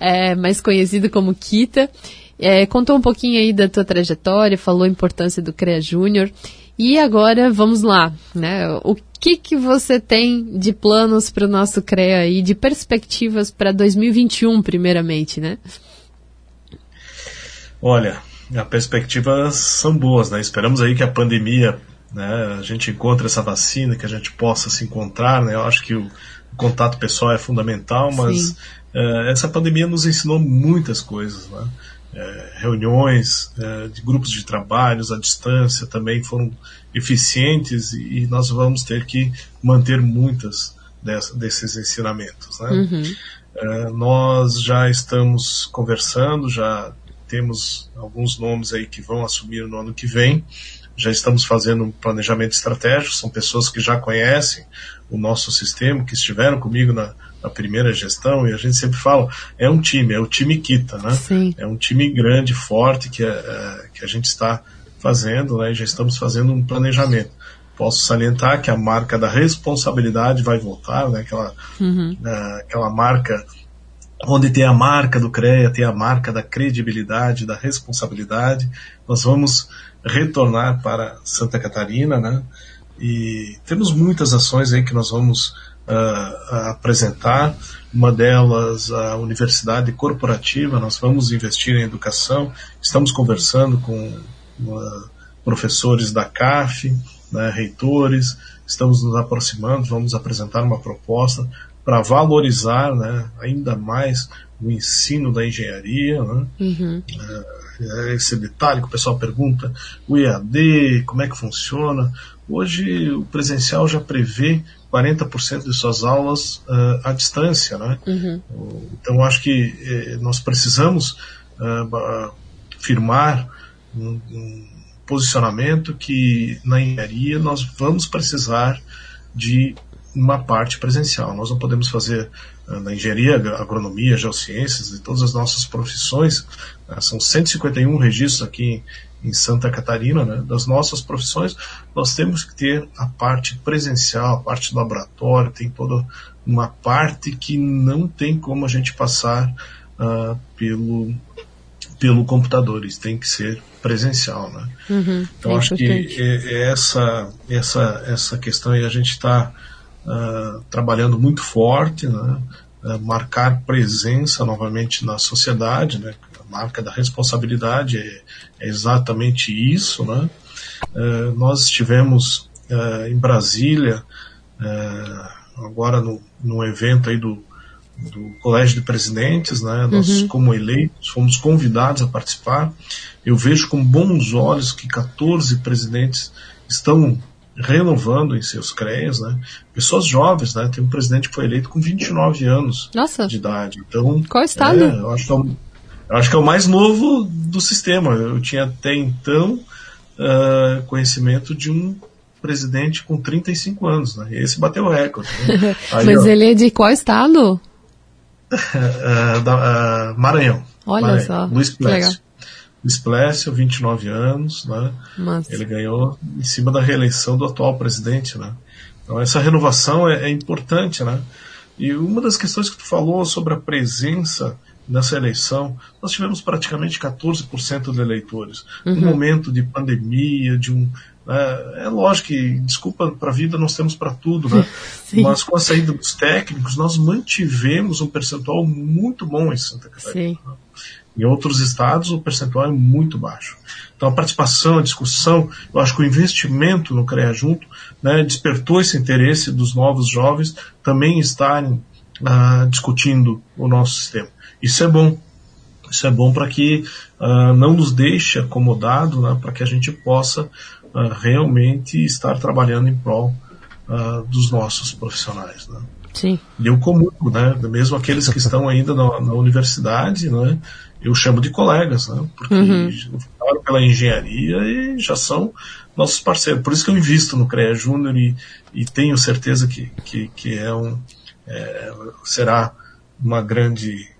é, mais conhecido como Kita. É, contou um pouquinho aí da tua trajetória, falou a importância do CREA Júnior. E agora vamos lá, né? O que, que você tem de planos para o nosso CREA e de perspectivas para 2021, primeiramente, né? Olha, as perspectivas são boas, né? Esperamos aí que a pandemia, né, a gente encontre essa vacina, que a gente possa se encontrar, né? Eu acho que o, contato pessoal é fundamental, mas uh, essa pandemia nos ensinou muitas coisas, né? É, reuniões é, de grupos de trabalhos à distância também foram eficientes e, nós vamos ter que manter muitas dessa, desses ensinamentos. Né? Uhum. É, nós já estamos conversando, já temos alguns nomes aí que vão assumir no ano que vem. Já estamos fazendo um planejamento estratégico, são pessoas que já conhecem o nosso sistema, que estiveram comigo na, a primeira gestão, e a gente sempre fala, é um time, é o time Kita, né? Sim. É um time grande, forte, que, é, que a gente está fazendo, né? E já estamos fazendo um planejamento. Posso salientar que a marca da responsabilidade vai voltar, né? Aquela, uhum. uh, aquela marca onde tem a marca do CREA, tem a marca da credibilidade, da responsabilidade. Nós vamos retornar para Santa Catarina, né? E temos muitas ações aí que nós vamos uh, apresentar. Uma delas, a universidade corporativa, nós vamos investir em educação. Estamos conversando com uh, professores da CAF, né, reitores, estamos nos aproximando, vamos apresentar uma proposta para valorizar né, ainda mais o ensino da engenharia. Né? Uhum. É, esse detalhe que o pessoal pergunta, o EAD, como é que funciona. Hoje o presencial já prevê 40% de suas aulas uh, à distância, né? Uhum. Então acho que eh, nós precisamos uh, firmar um, um, posicionamento que na engenharia nós vamos precisar de uma parte presencial. Nós não podemos fazer uh, na engenharia, agronomia, geociências e todas as nossas profissões, são 151 registros aqui em Santa Catarina, né, das nossas profissões, nós temos que ter a parte presencial, a parte do laboratório, tem toda uma parte que não tem como a gente passar uh, pelo, pelo computador, isso tem que ser presencial. Né? Uhum, então é acho que é, é essa, essa, essa questão aí a gente está uh, ah, trabalhando muito forte, né? Uh, marcar presença novamente na sociedade, né? marca da responsabilidade é, é exatamente isso, né? É, nós estivemos em Brasília agora no, no evento aí do, do Colégio de Presidentes, né? Nós, uhum. como eleitos, fomos convidados a participar. Eu vejo com bons olhos que 14 presidentes estão renovando em seus CREAs, né? Pessoas jovens, né? Tem um presidente que foi eleito com 29 anos Nossa. de idade. Então, qual estado? É, eu, acho que é o, eu acho que é o mais novo do sistema. Eu tinha até então uh, conhecimento de um presidente com 35 anos, né? E esse bateu o recorde. Né? Aí, Mas ó, ele é de qual estado? uh, da, uh, Maranhão. Olha Maranhão. só. Luiz Plécio. Plécio, 29 anos, né? Mas... Ele ganhou em cima da reeleição do atual presidente, né? Então essa renovação é, é importante, né? E uma das questões que tu falou sobre a presença nessa eleição, nós tivemos praticamente 14% de eleitores. Uhum. Um momento de pandemia, de um. É, é lógico que, desculpa, para a vida nós temos para tudo, né? Mas com a saída dos técnicos, nós mantivemos um percentual muito bom em Santa Catarina. Né? Em outros estados, o percentual é muito baixo. Então, a participação, a discussão, eu acho que o investimento no CREA Junto né, despertou esse interesse dos novos jovens também estarem ah, discutindo o nosso sistema. Isso é bom. Isso é bom para que uh, não nos deixe acomodado, né, para que a gente possa uh, realmente estar trabalhando em prol dos nossos profissionais. Né. Sim. E eu comungo, né, mesmo aqueles que estão ainda na, na universidade, né, eu chamo de colegas, né, porque uhum. pela engenharia e já são nossos parceiros. Por isso que eu invisto no CREA Júnior e, e tenho certeza que, que, que é um, é, será uma grande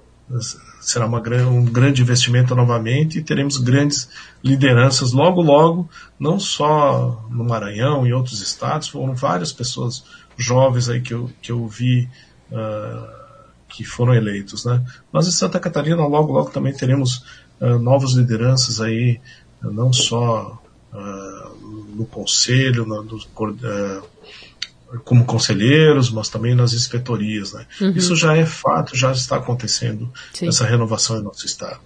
será uma, um grande investimento novamente e teremos grandes lideranças logo, logo, não só no Maranhão e outros estados, foram várias pessoas jovens aí que eu, que eu vi uh, que foram eleitos. Né? Nós em Santa Catarina, logo, logo também teremos uh, novas lideranças aí, não só uh, no conselho, como conselheiros, mas também nas inspetorias. Né? Uhum. Isso já é fato, já está acontecendo Sim. essa renovação em nosso estado.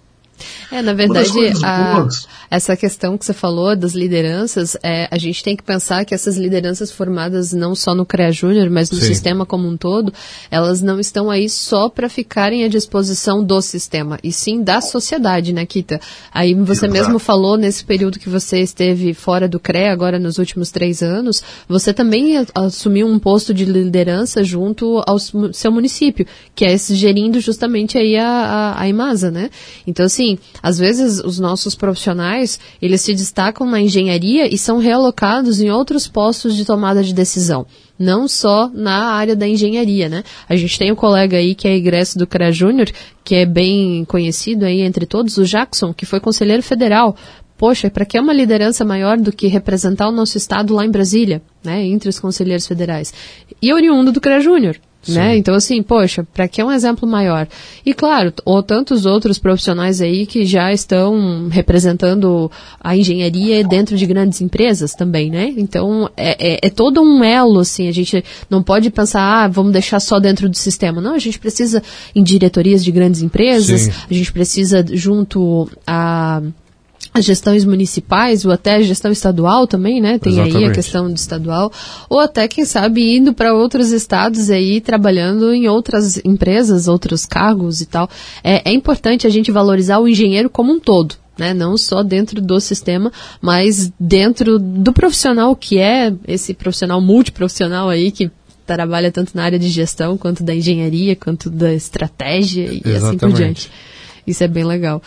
É, na verdade, a, essa questão que você falou das lideranças, é, a gente tem que pensar que essas lideranças formadas não só no CREA Júnior, mas no sim. sistema como um todo, elas não estão aí só para ficarem à disposição do sistema, e sim da sociedade, né, Kita? Aí você Exato. mesmo falou nesse período que você esteve fora do CREA, agora nos últimos três anos, você também assumiu um posto de liderança junto ao seu município, que é gerindo justamente aí a, a, a IMASA, né? Então, assim, às vezes os nossos profissionais, eles se destacam na engenharia e são realocados em outros postos de tomada de decisão, não só na área da engenharia, né? A gente tem um colega aí que é egresso do CREA Júnior, que é bem conhecido aí entre todos, o Jackson, que foi conselheiro federal. Poxa, para que uma liderança maior do que representar o nosso estado lá em Brasília, né, entre os conselheiros federais? E oriundo do CREA Júnior, né? Então, assim, poxa, para que um exemplo maior? E claro, ou tantos outros profissionais aí que já estão representando a engenharia dentro de grandes empresas também, né? Então, é, é, é todo um elo, assim, a gente não pode pensar, ah, vamos deixar só dentro do sistema. Não, a gente precisa em diretorias de grandes empresas, Sim. a gente precisa junto a as gestões municipais ou até a gestão estadual também, né? Tem Exatamente. aí a questão do estadual ou até quem sabe indo para outros estados aí trabalhando em outras empresas, outros cargos e tal. É, é importante a gente valorizar o engenheiro como um todo. Né, não só dentro do sistema, mas dentro do profissional que é esse profissional multiprofissional aí que trabalha tanto na área de gestão quanto da engenharia, quanto da estratégia e Exatamente. assim por diante. Isso é bem legal.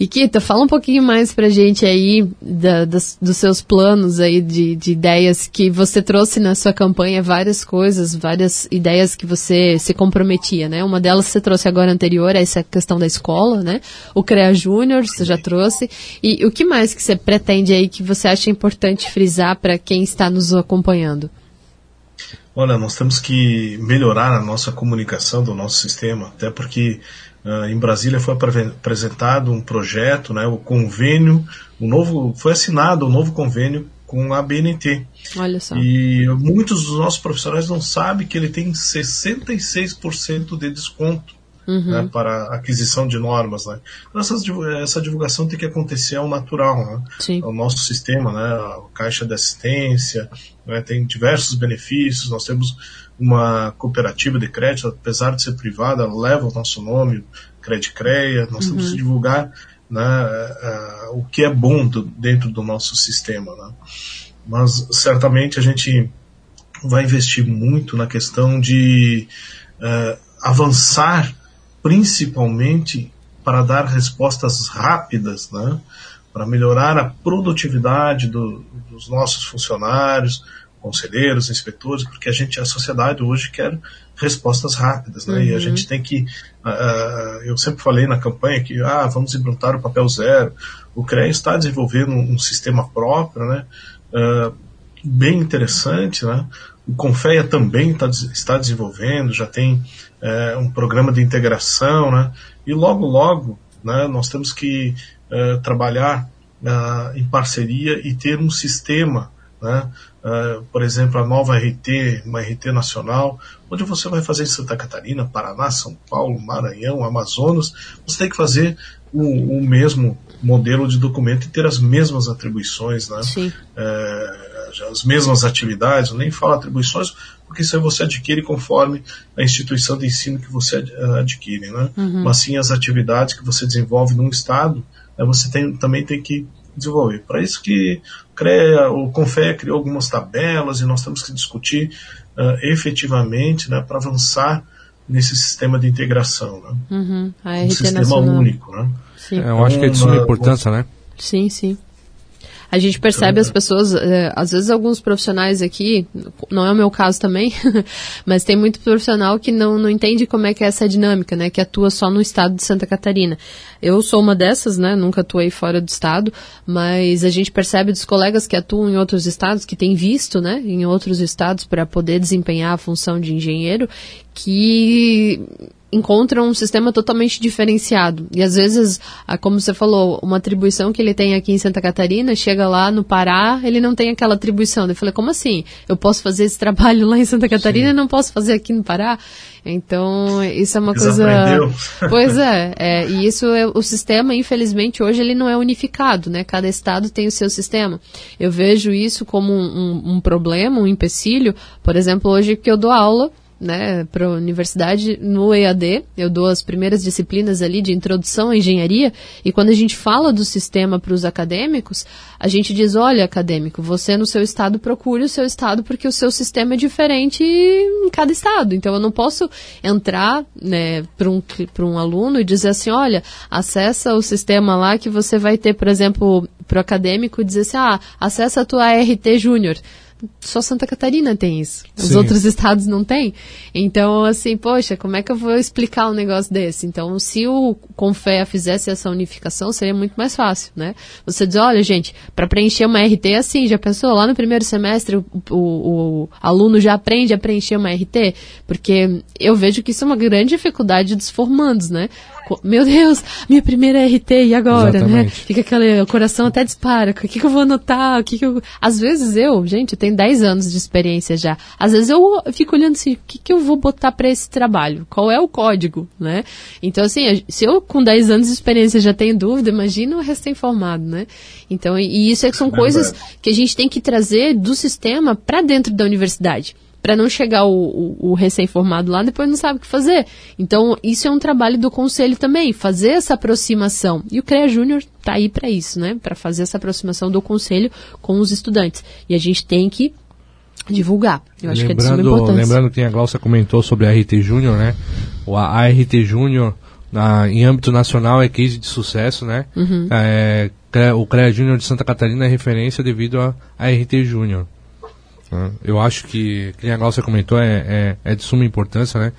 E Kita, fala um pouquinho mais pra gente aí da, das, dos seus planos aí de, de, ideias que você trouxe na sua campanha, várias coisas, várias ideias que você se comprometia, né? Uma delas você trouxe agora anterior, é essa questão da escola, né? O CREA Júnior, você já trouxe. E o que mais que você pretende aí que você acha importante frisar para quem está nos acompanhando? Olha, nós temos que melhorar a nossa comunicação do nosso sistema, até porque em Brasília foi apresentado um projeto, né, o convênio, o novo, foi assinado o um novo convênio com a BNT. Olha só. E muitos dos nossos profissionais não sabem que ele tem 66% de desconto uhum. né, para aquisição de normas. Né. Então, essa, essa divulgação tem que acontecer ao natural. Né. Sim. O nosso sistema, né, a caixa de assistência, né, tem diversos benefícios, nós temos uma cooperativa de crédito, apesar de ser privada, leva o nosso nome, Credicreia, nós uhum. temos que divulgar né, uh, o que é bom do, dentro do nosso sistema. Né? mas certamente a gente vai investir muito na questão de uh, avançar, principalmente para dar respostas rápidas, né? para melhorar a produtividade do, dos nossos funcionários, conselheiros, inspetores, porque a gente, a sociedade hoje quer respostas rápidas, né? Uhum. E a uhum. gente tem que, uh, eu sempre falei na campanha que, ah, vamos implantar o papel zero. O CREA está desenvolvendo um, um sistema próprio, né? Uh, bem interessante, né? O Confeia também tá, está desenvolvendo, já tem uh, um programa de integração, né? E logo, logo, né, nós temos que trabalhar em parceria e ter um sistema né? Uh, por exemplo, a nova RT, uma RT nacional, onde você vai fazer em Santa Catarina, Paraná, São Paulo, Maranhão, Amazonas, você tem que fazer o, o mesmo modelo de documento e ter as mesmas atribuições, né? Uh, as mesmas atividades, eu nem falo atribuições, porque isso aí você adquire conforme a instituição de ensino que você adquire, né? Uhum. Mas sim as atividades que você desenvolve num estado, né, você tem, também tem que desenvolver. Para isso que CREA, o CONFEA criou algumas tabelas e nós temos que discutir uh, efetivamente né, para avançar nesse sistema de integração. Né? Uhum. um sistema nacional. único. Né? Sim. É, eu acho que é de suma importância, né? Sim, sim. A gente percebe as pessoas, é, às vezes alguns profissionais aqui, não é o meu caso também, mas tem muito profissional que não, não entende como é que é essa dinâmica, né? Que atua só no estado de Santa Catarina. Eu sou uma dessas, né? Nunca atuei fora do estado, mas a gente percebe dos colegas que atuam em outros estados, que têm visto, né? Em outros estados para poder desempenhar a função de engenheiro, que encontram um sistema totalmente diferenciado. E às vezes, como você falou, uma atribuição que ele tem aqui em Santa Catarina, chega lá no Pará, ele não tem aquela atribuição. Eu falei, como assim? Eu posso fazer esse trabalho lá em Santa Catarina Sim. e não posso fazer aqui no Pará? Então, isso é uma coisa. Pois é, é, e isso é o sistema, infelizmente, hoje ele não é unificado, né? Cada estado tem o seu sistema. Eu vejo isso como um, um, um problema, um empecilho. Por exemplo, hoje que eu dou aula, né, para a universidade no EAD. Eu dou as primeiras disciplinas ali de introdução à engenharia e quando a gente fala do sistema para os acadêmicos, a gente diz, olha, acadêmico, você no seu estado procure o seu estado porque o seu sistema é diferente em cada estado. Então eu não posso entrar, né, para um um aluno e dizer assim, olha, acessa o sistema lá que você vai ter, por exemplo, para o acadêmico dizer assim, ah, acessa a tua RT Júnior só Santa Catarina tem isso. Os Sim. outros estados não têm. Então, assim, poxa, como é que eu vou explicar um negócio desse? Então, se o Confea fizesse essa unificação, seria muito mais fácil, né? Você diz, olha, gente, para preencher uma RT é assim, já pensou? Lá no primeiro semestre o, o, o, aluno já aprende a preencher uma RT? Porque eu vejo que isso é uma grande dificuldade dos formandos, né? Meu Deus, minha primeira RT, e agora, né? Exatamente. né? Fica aquele, o coração até dispara, o que, que eu vou anotar, o que, que eu... Às vezes eu, gente, eu tenho 10 anos de experiência já, às vezes eu fico olhando assim, o que, que eu vou botar para esse trabalho? Qual é o código, né? Então, assim, se eu com 10 anos de experiência já tenho dúvida, imagina o recém-formado, né? Então, e isso é que são é coisas que a gente tem que trazer do sistema para dentro da universidade para não chegar o, o, o recém-formado lá depois não sabe o que fazer. Então, isso é um trabalho do conselho também, fazer essa aproximação. E o CREA Júnior está aí para isso, né? Para fazer essa aproximação do conselho com os estudantes. E a gente tem que divulgar. Eu acho lembrando, que é de suma importância. Lembrando que a Glaucia comentou sobre a RT Júnior, né? A ART Júnior, em âmbito nacional, é case de sucesso, né? Uhum. É, o CREA Júnior de Santa Catarina é referência devido à ART Júnior. Né? Eu acho que, que a Glaucia comentou, é, é, é, de suma importância, né?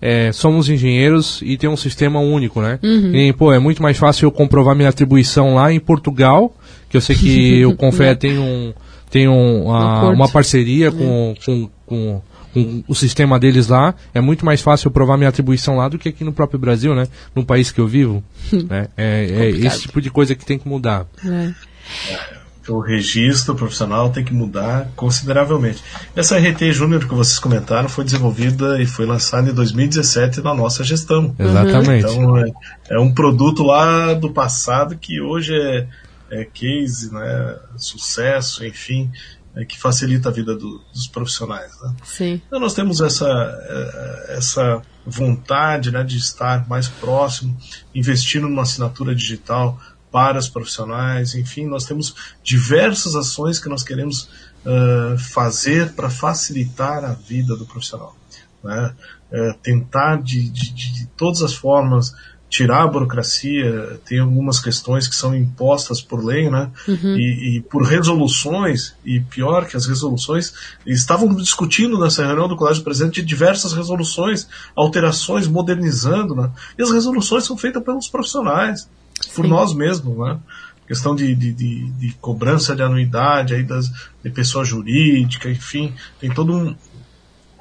É, somos engenheiros e tem um sistema único, né? Uhum. E, pô, é muito mais fácil eu comprovar minha atribuição lá em Portugal, que eu sei que o Confé tem, um, tem um, a, uma parceria com, com, com, com, o sistema deles lá. É muito mais fácil eu provar minha atribuição lá do que aqui no próprio Brasil, né? No país que eu vivo. né? É, é esse tipo de coisa que tem que mudar. É o registro profissional tem que mudar consideravelmente. Essa RT Júnior que vocês comentaram foi desenvolvida e foi lançada em 2017 na nossa gestão. Exatamente. Então é, é um produto lá do passado que hoje é, é case, né, sucesso, enfim, é, que facilita a vida do, dos profissionais. Né? Sim. Então nós temos essa, é, essa vontade né, de estar mais próximo, investindo numa assinatura digital para os profissionais, enfim, nós temos diversas ações que nós queremos uh, fazer para facilitar a vida do profissional. Né? Uh, tentar de, de, de, todas as formas tirar a burocracia, tem algumas questões que são impostas por lei, né? Uhum. E, e, por resoluções, e pior que as resoluções, estavam discutindo nessa reunião do Colégio Presidente de diversas resoluções, alterações, modernizando, né? E as resoluções são feitas pelos profissionais, Sim. por nós mesmos, né? questão de, de, de, de, cobrança de anuidade aí das, de pessoa jurídica, enfim, tem todo um,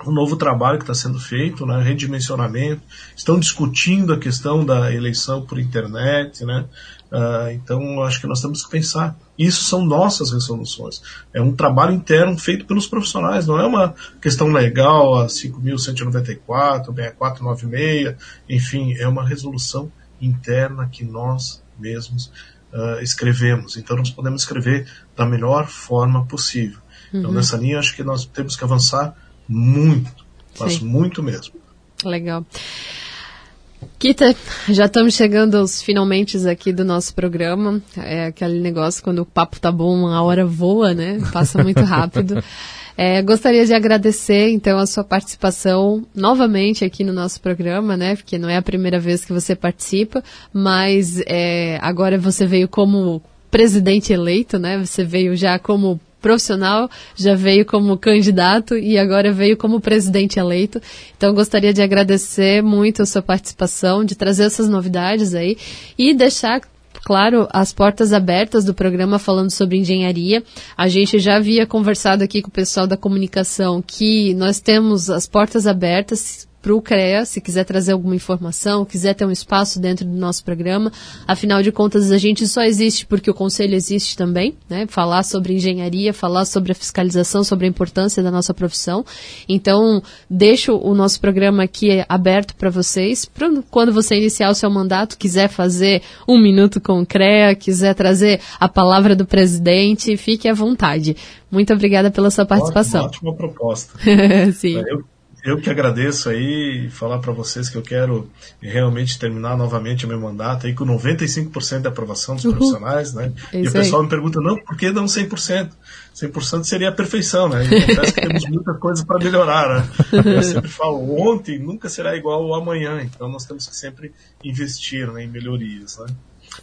um novo trabalho que está sendo feito, né, redimensionamento, estão discutindo a questão da eleição por internet, né, uh, então acho que nós temos que pensar. Isso são nossas resoluções. É um trabalho interno feito pelos profissionais, não é uma questão legal, a 5.194, 6496, enfim, é uma resolução interna que nós mesmos uh, escrevemos. Então nós podemos escrever da melhor forma possível. Então, uhum. Então nessa linha acho que nós temos que avançar muito, mas Sim. muito mesmo. Legal. Kita, já estamos chegando aos finalmente aqui do nosso programa. É aquele negócio quando o papo tá bom, a hora voa, né? Passa muito rápido. É, gostaria de agradecer, então, a sua participação novamente aqui no nosso programa, né? Porque não é a primeira vez que você participa, mas é, agora você veio como presidente eleito, né? Você veio já como profissional, já veio como candidato e agora veio como presidente eleito. Então gostaria de agradecer muito a sua participação, de trazer essas novidades aí e deixar claro, as portas abertas do programa falando sobre engenharia. A gente já havia conversado aqui com o pessoal da comunicação que nós temos as portas abertas para o CREA, se quiser trazer alguma informação, quiser ter um espaço dentro do nosso programa. Afinal de contas, a gente só existe porque o Conselho existe também, né? Falar sobre engenharia, falar sobre a fiscalização, sobre a importância da nossa profissão. Então, deixo o nosso programa aqui aberto para vocês. Pra quando você iniciar o seu mandato, quiser fazer um minuto com o CREA, quiser trazer a palavra do presidente, fique à vontade. Muito obrigada pela sua participação. Ótima, ótima proposta. Sim. Eu eu que agradeço aí e falar para vocês que eu quero realmente terminar novamente o meu mandato aí com 95% de aprovação dos Uhul. profissionais, né? É e o pessoal aí. me pergunta, não, por que não 100%? 100% seria a perfeição, né? E que temos muitas coisas para melhorar, né? Eu sempre falo, ontem nunca será igual ao amanhã, então nós temos que sempre investir né, em melhorias, né?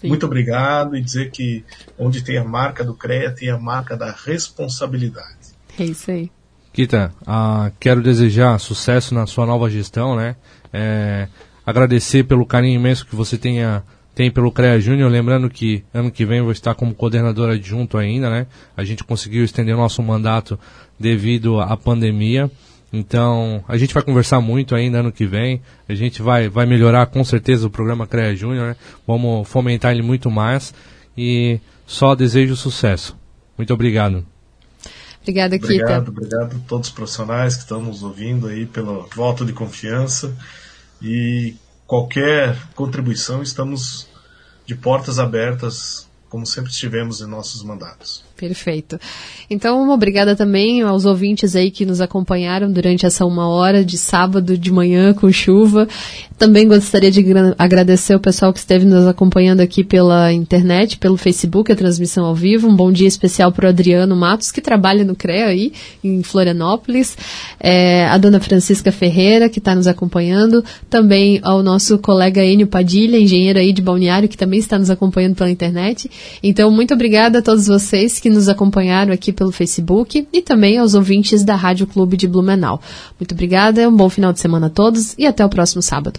Sim. Muito obrigado e dizer que onde tem a marca do CREA tem a marca da responsabilidade. É isso aí. Kita, uh, quero desejar sucesso na sua nova gestão, né? É, agradecer pelo carinho imenso que você tenha, tem pelo CREA Júnior, lembrando que ano que vem vou estar como coordenador adjunto ainda, né? A gente conseguiu estender nosso mandato devido à pandemia. Então, a gente vai conversar muito ainda ano que vem. A gente vai, vai melhorar com certeza o programa CREA Júnior, né? Vamos fomentar ele muito mais. E só desejo sucesso. Muito obrigado. Obrigada, Kita. Obrigado, obrigado a todos os profissionais que estão nos ouvindo aí pelo voto de confiança. E qualquer contribuição, estamos de portas abertas, como sempre estivemos em nossos mandatos. Perfeito. Então, uma obrigada também aos ouvintes aí que nos acompanharam durante essa uma hora de sábado de manhã com chuva. Também gostaria de agradecer o pessoal que esteve nos acompanhando aqui pela internet, pelo Facebook, a transmissão ao vivo. Um bom dia especial para o Adriano Matos, que trabalha no CREA aí, em Florianópolis. É, a dona Francisca Ferreira, que está nos acompanhando. Também ao nosso colega Enio Padilha, engenheiro aí de Balneário, que também está nos acompanhando pela internet. Então, muito obrigada a todos vocês que nos acompanharam aqui pelo Facebook e também aos ouvintes da Rádio Clube de Blumenau. Muito obrigada, um bom final de semana a todos e até o próximo sábado.